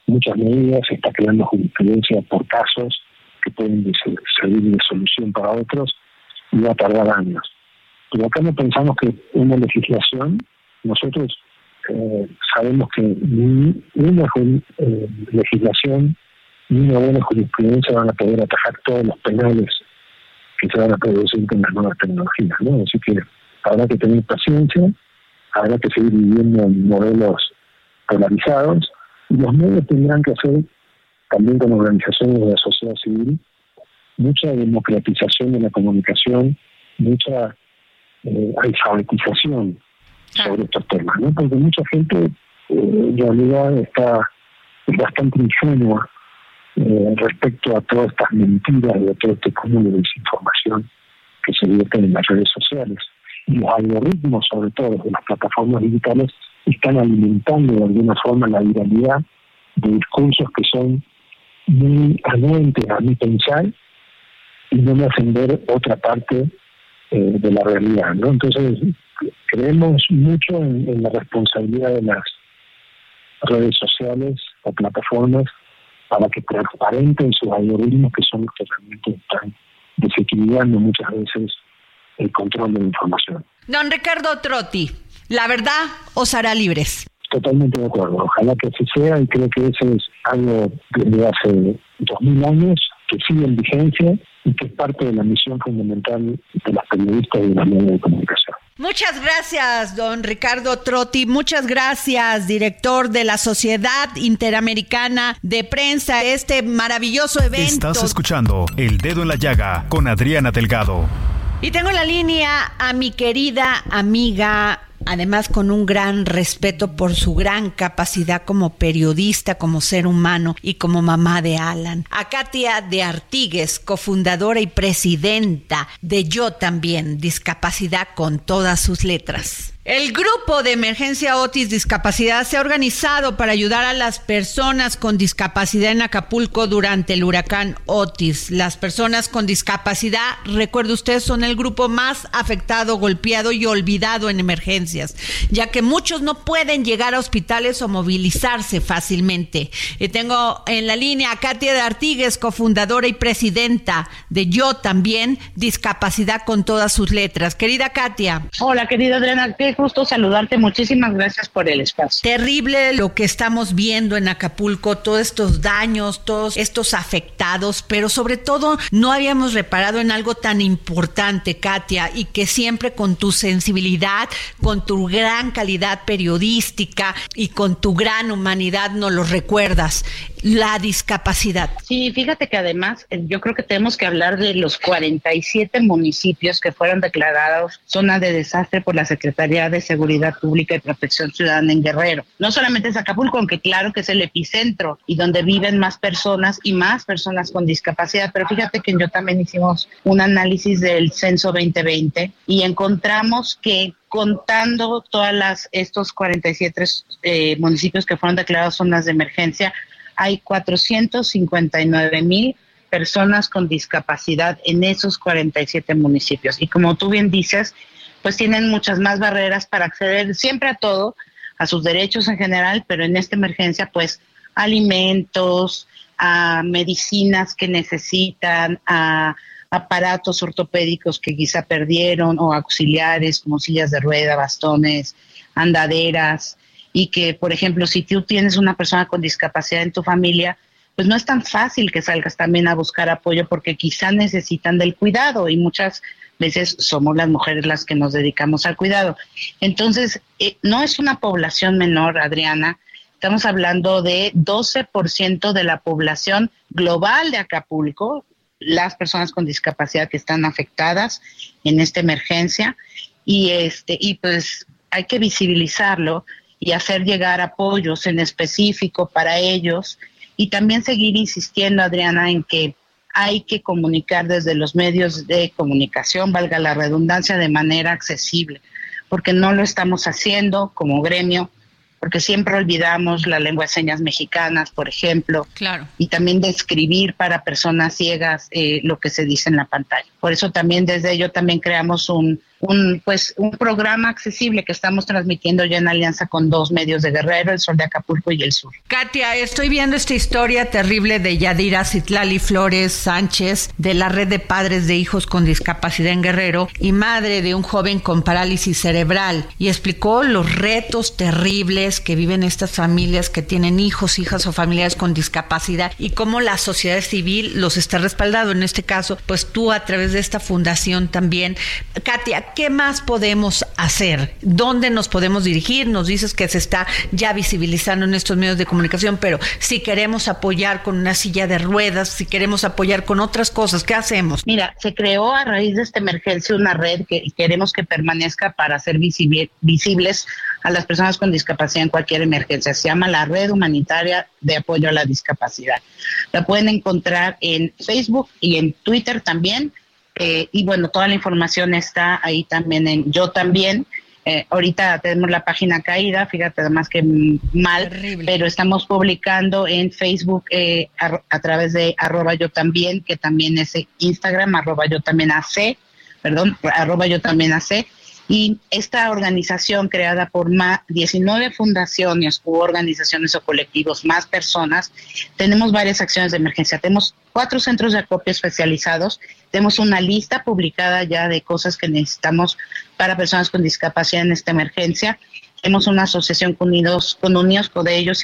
muchas medidas, se está creando jurisprudencia por casos que pueden servir de solución para otros y va a tardar años. Pero acá no pensamos que una legislación, nosotros eh, sabemos que ni una eh, legislación ni una buena jurisprudencia van a poder atajar todos los penales que se van a producir con las nuevas tecnologías. ¿no? Así que habrá que tener paciencia, habrá que seguir viviendo en modelos polarizados y los medios tendrán que hacer, también con organizaciones de la sociedad civil, mucha democratización de la comunicación, mucha eh, alfabetización sobre estos temas, ¿no? Porque mucha gente eh, en realidad está bastante ingenua eh, respecto a todas estas mentiras y a todo este cúmulo de desinformación que se vierte en las redes sociales. Los algoritmos, sobre todo de las plataformas digitales, están alimentando de alguna forma la viralidad de discursos que son muy anuentes a mi pensar y no me hacen ver otra parte eh, de la realidad. ¿no? Entonces, creemos mucho en, la responsabilidad de las redes sociales o plataformas para que transparenten sus algoritmos que son los que realmente están desequilibrando muchas veces el control de la información. Don Ricardo Trotti, la verdad os hará libres. Totalmente de acuerdo. Ojalá que así sea y creo que eso es algo desde hace dos mil años que sigue en vigencia y que es parte de la misión fundamental de las periodistas y de los medios de comunicación. Muchas gracias, don Ricardo Trotti. Muchas gracias, director de la Sociedad Interamericana de Prensa, este maravilloso evento. Estás escuchando El Dedo en la Llaga con Adriana Delgado. Y tengo en la línea a mi querida amiga además con un gran respeto por su gran capacidad como periodista, como ser humano y como mamá de Alan. A Katia de Artigues, cofundadora y presidenta de Yo también, Discapacidad con todas sus letras. El grupo de emergencia Otis Discapacidad se ha organizado para ayudar a las personas con discapacidad en Acapulco durante el huracán Otis. Las personas con discapacidad, recuerde usted, son el grupo más afectado, golpeado y olvidado en ya que muchos no pueden llegar a hospitales o movilizarse fácilmente. Y tengo en la línea a Katia de Artigues, cofundadora y presidenta de Yo también, Discapacidad con todas sus letras. Querida Katia. Hola, querida Adriana gusto saludarte. Muchísimas gracias por el espacio. Terrible lo que estamos viendo en Acapulco, todos estos daños, todos estos afectados, pero sobre todo no habíamos reparado en algo tan importante, Katia, y que siempre con tu sensibilidad, con tu gran calidad periodística y con tu gran humanidad nos lo recuerdas la discapacidad. Sí, fíjate que además eh, yo creo que tenemos que hablar de los 47 municipios que fueron declarados zona de desastre por la Secretaría de Seguridad Pública y Protección Ciudadana en Guerrero. No solamente es Acapulco, aunque claro que es el epicentro y donde viven más personas y más personas con discapacidad, pero fíjate que yo también hicimos un análisis del censo 2020 y encontramos que contando todas las estos 47 eh, municipios que fueron declarados zonas de emergencia, hay 459 mil personas con discapacidad en esos 47 municipios. Y como tú bien dices, pues tienen muchas más barreras para acceder siempre a todo, a sus derechos en general, pero en esta emergencia, pues alimentos, a medicinas que necesitan, a aparatos ortopédicos que quizá perdieron o auxiliares como sillas de rueda, bastones, andaderas, y que, por ejemplo, si tú tienes una persona con discapacidad en tu familia, pues no es tan fácil que salgas también a buscar apoyo porque quizá necesitan del cuidado y muchas veces somos las mujeres las que nos dedicamos al cuidado. Entonces, eh, no es una población menor, Adriana. Estamos hablando de 12% de la población global de Acapulco, las personas con discapacidad que están afectadas en esta emergencia. Y este y pues hay que visibilizarlo y hacer llegar apoyos en específico para ellos. Y también seguir insistiendo Adriana en que hay que comunicar desde los medios de comunicación, valga la redundancia, de manera accesible, porque no lo estamos haciendo como gremio, porque siempre olvidamos la lengua de señas mexicanas, por ejemplo, claro. y también de escribir para personas ciegas eh, lo que se dice en la pantalla. Por eso también desde ello también creamos un, un, pues, un programa accesible que estamos transmitiendo ya en alianza con dos medios de Guerrero, el Sol de Acapulco y el Sur. Katia, estoy viendo esta historia terrible de Yadira Citlali Flores Sánchez de la red de padres de hijos con discapacidad en Guerrero y madre de un joven con parálisis cerebral y explicó los retos terribles que viven estas familias que tienen hijos, hijas o familiares con discapacidad y cómo la sociedad civil los está respaldando. En este caso, pues tú a través de esta fundación también. Katia, ¿qué más podemos hacer? ¿Dónde nos podemos dirigir? Nos dices que se está ya visibilizando en estos medios de comunicación, pero si queremos apoyar con una silla de ruedas, si queremos apoyar con otras cosas, ¿qué hacemos? Mira, se creó a raíz de esta emergencia una red que queremos que permanezca para ser visibles a las personas con discapacidad en cualquier emergencia. Se llama la Red Humanitaria de Apoyo a la Discapacidad. La pueden encontrar en Facebook y en Twitter también eh, y bueno, toda la información está ahí también en Yo también. Eh, ahorita tenemos la página caída, fíjate, además que mal, pero estamos publicando en Facebook eh, a, través de arroba yo también, que también es Instagram, arroba yo también hace, perdón, arroba yo también hace, y esta organización creada por más 19 fundaciones u organizaciones o colectivos, más personas, tenemos varias acciones de emergencia. Tenemos cuatro centros de acopio especializados, tenemos una lista publicada ya de cosas que necesitamos para personas con discapacidad en esta emergencia. Tenemos una asociación con Unidos, con Unidos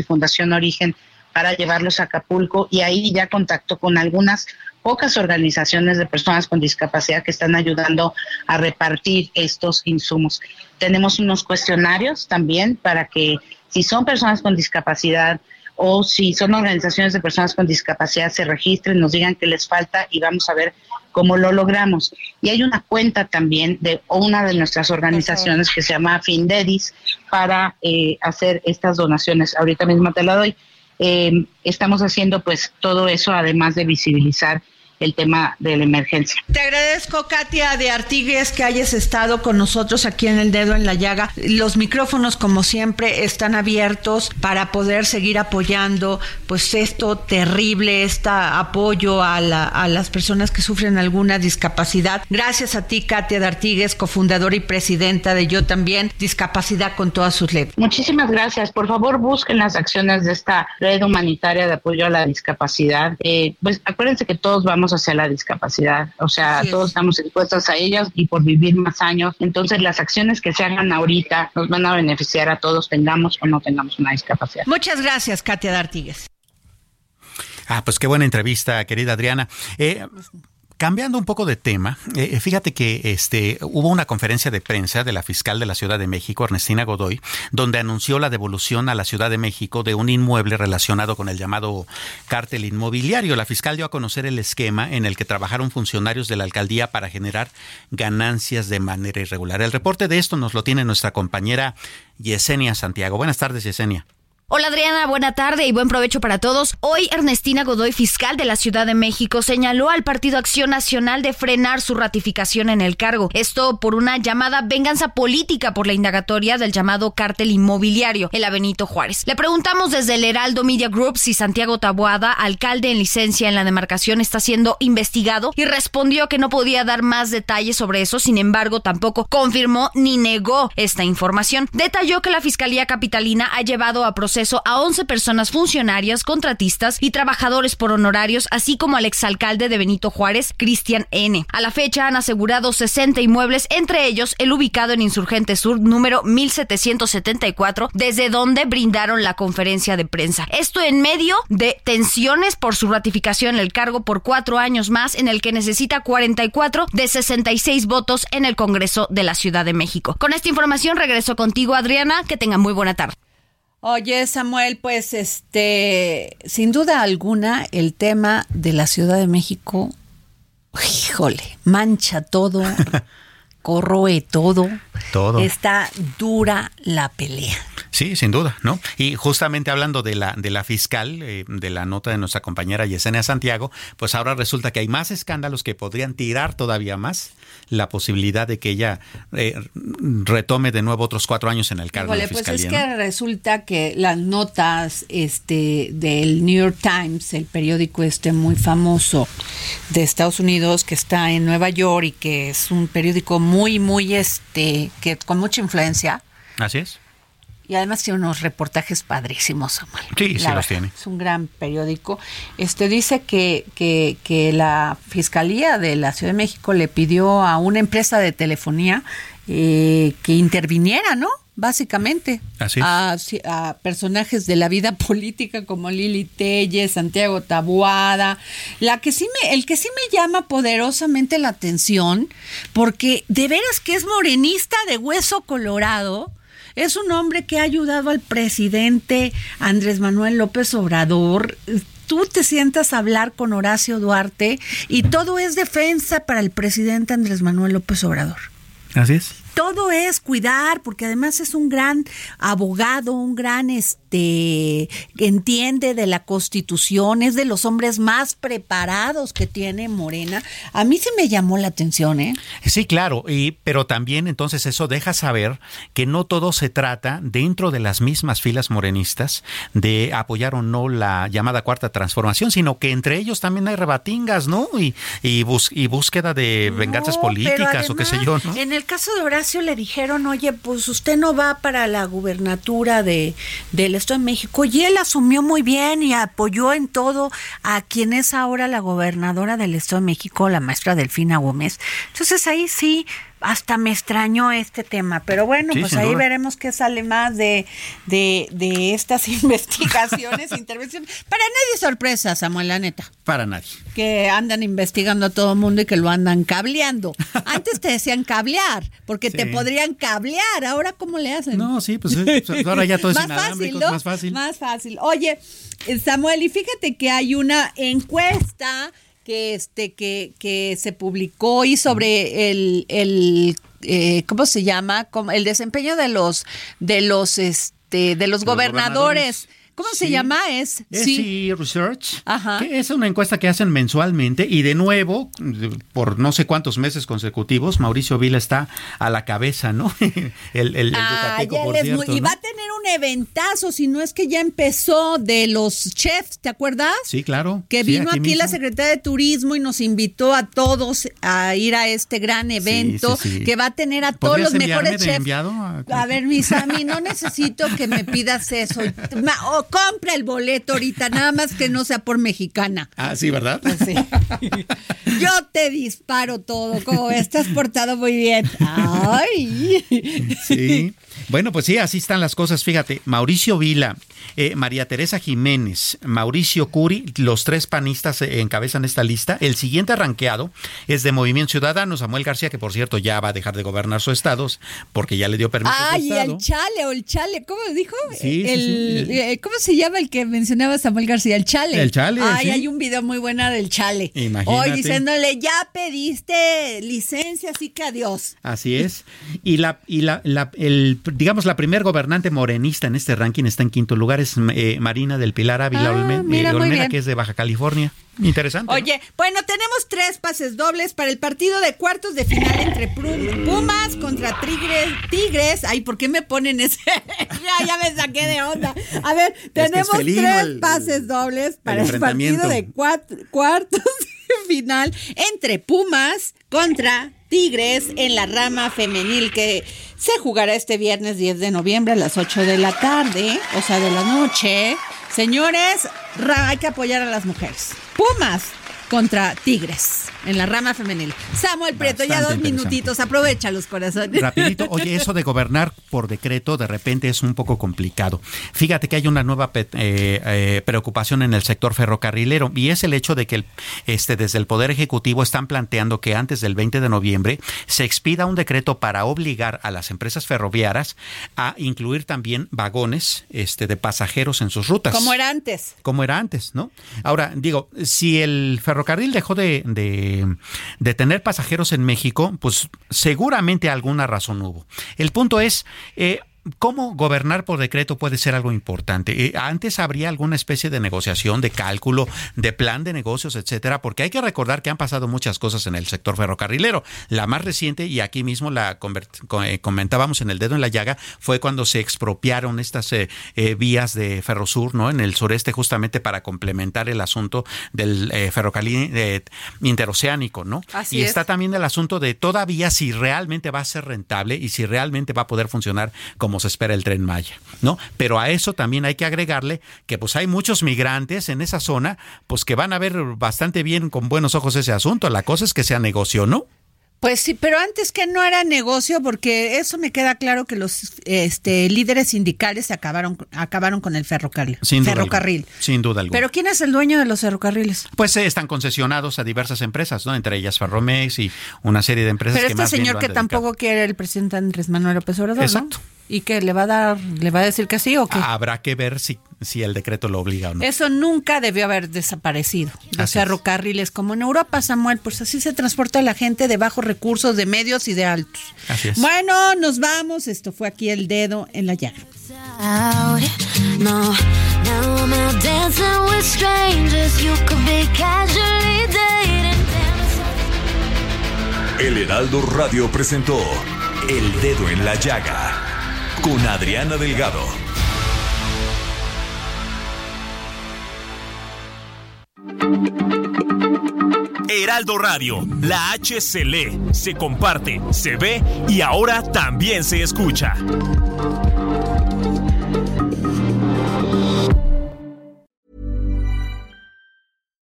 y Fundación Origen para llevarlos a Acapulco y ahí ya contacto con algunas pocas organizaciones de personas con discapacidad que están ayudando a repartir estos insumos. Tenemos unos cuestionarios también para que si son personas con discapacidad o si son organizaciones de personas con discapacidad se registren, nos digan qué les falta y vamos a ver cómo lo logramos. Y hay una cuenta también de una de nuestras organizaciones que se llama Findedis para eh, hacer estas donaciones. Ahorita mismo te la doy. Eh, estamos haciendo pues todo eso además de visibilizar el tema de la emergencia. Te agradezco, Katia de Artigues, que hayas estado con nosotros aquí en el dedo en la llaga. Los micrófonos, como siempre, están abiertos para poder seguir apoyando, pues esto terrible, este apoyo a, a las personas que sufren alguna discapacidad. Gracias a ti, Katia de Artigues, cofundadora y presidenta de Yo también, Discapacidad con todas sus letras. Muchísimas gracias. Por favor, busquen las acciones de esta red humanitaria de apoyo a la discapacidad. Eh, pues acuérdense que todos vamos hacia la discapacidad. O sea, todos estamos expuestos a ellas y por vivir más años. Entonces, las acciones que se hagan ahorita nos van a beneficiar a todos, tengamos o no tengamos una discapacidad. Muchas gracias, Katia D'Artigues. Ah, pues qué buena entrevista, querida Adriana. Eh, Cambiando un poco de tema, eh, eh, fíjate que este, hubo una conferencia de prensa de la fiscal de la Ciudad de México, Ernestina Godoy, donde anunció la devolución a la Ciudad de México de un inmueble relacionado con el llamado cártel inmobiliario. La fiscal dio a conocer el esquema en el que trabajaron funcionarios de la alcaldía para generar ganancias de manera irregular. El reporte de esto nos lo tiene nuestra compañera Yesenia Santiago. Buenas tardes, Yesenia. Hola Adriana, buena tarde y buen provecho para todos. Hoy Ernestina Godoy, fiscal de la Ciudad de México, señaló al Partido Acción Nacional de frenar su ratificación en el cargo. Esto por una llamada venganza política por la indagatoria del llamado cártel inmobiliario, el Abenito Juárez. Le preguntamos desde el Heraldo Media Group si Santiago Taboada, alcalde en licencia en la demarcación, está siendo investigado y respondió que no podía dar más detalles sobre eso. Sin embargo, tampoco confirmó ni negó esta información. Detalló que la Fiscalía Capitalina ha llevado a proceso a 11 personas funcionarias, contratistas y trabajadores por honorarios, así como al exalcalde de Benito Juárez, Cristian N. A la fecha han asegurado 60 inmuebles, entre ellos el ubicado en Insurgente Sur número 1774, desde donde brindaron la conferencia de prensa. Esto en medio de tensiones por su ratificación en el cargo por cuatro años más, en el que necesita 44 de 66 votos en el Congreso de la Ciudad de México. Con esta información regreso contigo, Adriana. Que tenga muy buena tarde. Oye, Samuel, pues este, sin duda alguna, el tema de la Ciudad de México, híjole, mancha todo, corroe todo. Todo. Está dura la pelea. Sí, sin duda, ¿no? Y justamente hablando de la, de la fiscal, eh, de la nota de nuestra compañera Yesenia Santiago, pues ahora resulta que hay más escándalos que podrían tirar todavía más la posibilidad de que ella eh, retome de nuevo otros cuatro años en el cargo de la fiscalía. Pues es que resulta que las notas este, del New York Times, el periódico este muy famoso de Estados Unidos que está en Nueva York y que es un periódico muy, muy, este, que con mucha influencia. Así es y además tiene unos reportajes padrísimos, Samuel. Sí, sí los tiene. Es un gran periódico. Este dice que, que, que, la Fiscalía de la Ciudad de México le pidió a una empresa de telefonía eh, que interviniera, ¿no? Básicamente, Así a, a, personajes de la vida política como Lili Telle, Santiago Tabuada, la que sí me, el que sí me llama poderosamente la atención, porque de veras que es morenista de hueso colorado, es un hombre que ha ayudado al presidente Andrés Manuel López Obrador. Tú te sientas a hablar con Horacio Duarte y todo es defensa para el presidente Andrés Manuel López Obrador. Así es todo es cuidar, porque además es un gran abogado, un gran este que entiende de la Constitución, es de los hombres más preparados que tiene Morena. A mí se me llamó la atención, ¿eh? Sí, claro, y pero también entonces eso deja saber que no todo se trata dentro de las mismas filas morenistas de apoyar o no la llamada cuarta transformación, sino que entre ellos también hay rebatingas, ¿no? Y y, y búsqueda de venganzas políticas o qué sé yo, ¿no? En el caso de le dijeron, oye, pues usted no va para la gubernatura de, del Estado de México. Y él asumió muy bien y apoyó en todo a quien es ahora la gobernadora del Estado de México, la maestra Delfina Gómez. Entonces ahí sí hasta me extrañó este tema, pero bueno, pues ahí veremos qué sale más de, de, de estas investigaciones, intervenciones. Para nadie sorpresa, Samuel, la neta. Para nadie. Que andan investigando a todo mundo y que lo andan cableando. Antes te decían cablear, porque te podrían cablear. Ahora, ¿cómo le hacen? No, sí, pues, eh, pues ahora ya todo es más fácil, ¿no? más fácil. Más fácil. Oye, Samuel, y fíjate que hay una encuesta que este que, que se publicó y sobre el, el eh, ¿cómo se llama? el desempeño de los de los este de los, gobernadores ¿Cómo se llama? Es sí. Research. Ajá. Que es una encuesta que hacen mensualmente y de nuevo, por no sé cuántos meses consecutivos, Mauricio Vila está a la cabeza, ¿no? el, el, ah, por cierto, Y va a tener un eventazo, si no es que ya empezó de los chefs, ¿te acuerdas? Sí, claro. Que vino aquí, la Secretaría de Turismo y nos invitó a todos a ir a este gran evento que va a tener a todos los mejores chefs. A... a... ver, mis mí no necesito que me pidas eso compra el boleto ahorita, nada más que no sea por mexicana. Ah, sí, ¿verdad? Pues sí. Yo te disparo todo, como estás portado muy bien. Ay. Sí. Bueno, pues sí, así están las cosas. Fíjate, Mauricio Vila, eh, María Teresa Jiménez, Mauricio Curi, los tres panistas eh, encabezan esta lista. El siguiente arranqueado es de Movimiento Ciudadano, Samuel García, que por cierto ya va a dejar de gobernar su estado porque ya le dio permiso. Ay, y el Chale o el Chale, ¿cómo dijo? Sí, el, eh, ¿Cómo se llama el que mencionaba Samuel García? El Chale. El Chale. Ay, hay un video muy bueno del Chale. Imagínate. Hoy diciéndole, ya pediste licencia, así que adiós. Así es. Y la, y la, el digamos, la primer gobernante morenista en este ranking está en quinto lugar, es eh, Marina del Pilar Ávila ah, Olmeda, que es de Baja California. Interesante. Oye, bueno, tenemos tres pases dobles para el partido de cuartos de final entre Pumas contra Tigres. Tigres. Ay, ¿por qué me ponen ese? ya, ya me saqué de onda. A ver, tenemos tres pases dobles para el, partido de cuartos de final entre Pumas contra Tigres en la rama femenil que se jugará este viernes 10 de noviembre a las 8 de la tarde, o sea, de la noche. Señores, hay que apoyar a las mujeres. Pumas contra Tigres en la rama femenil. Samuel Prieto, ya dos minutitos, aprovecha los corazones. Rapidito, oye, eso de gobernar por decreto de repente es un poco complicado. Fíjate que hay una nueva eh, eh, preocupación en el sector ferrocarrilero y es el hecho de que este, desde el Poder Ejecutivo están planteando que antes del 20 de noviembre se expida un decreto para obligar a las empresas ferroviarias a incluir también vagones este, de pasajeros en sus rutas. Como era antes. Como era antes, ¿no? Ahora, digo, si el ferrocarril dejó de de, tener pasajeros en México, pues seguramente alguna razón hubo. El punto es, eh, ¿Cómo gobernar por decreto puede ser algo importante? Eh, antes habría alguna especie de negociación, de cálculo, de plan de negocios, etcétera, porque hay que recordar que han pasado muchas cosas en el sector ferrocarrilero. La más reciente, y aquí mismo la eh, comentábamos en el dedo en la llaga, fue cuando se expropiaron estas eh, vías de Ferrosur, ¿no? En el sureste, justamente para complementar el asunto del ferrocarril interoceánico, ¿no? Así y está también el asunto de todavía si realmente va a ser rentable y si realmente va a poder funcionar como como se espera el tren Maya, ¿no? Pero a eso también hay que agregarle que pues hay muchos migrantes en esa zona, pues que van a ver bastante bien con buenos ojos ese asunto. La cosa es que sea negocio, ¿no? Pues sí, pero antes que no era negocio, porque eso me queda claro que los este, líderes sindicales acabaron, acabaron con el ferrocarril. Sin duda ferrocarril. sin duda alguna. Pero ¿quién es el dueño de los ferrocarriles? Pues eh, están concesionados a diversas empresas, ¿no? Entre ellas Ferromex y una serie de empresas. Pero este señor que tampoco quiere el presidente Andrés Manuel López Obrador. Exacto. ¿Y que le va a dar, le va a decir que sí o qué? Habrá que ver si, si el decreto lo obliga o no. Eso nunca debió haber desaparecido. Los ferrocarriles, como en Europa, Samuel, pues así se transporta la gente de bajos recursos, de medios y de altos. Así es. Bueno, nos vamos. Esto fue aquí el dedo en la llaga. El Heraldo Radio presentó el Dedo en la Llaga con Adriana Delgado. Heraldo Radio, la H se lee, se comparte, se ve y ahora también se escucha.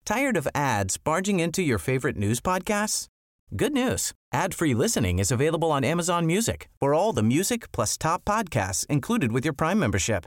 Tired of ads barging into your favorite news podcasts? Good news. Ad-free listening is available on Amazon Music for all the music plus top podcasts included with your Prime membership.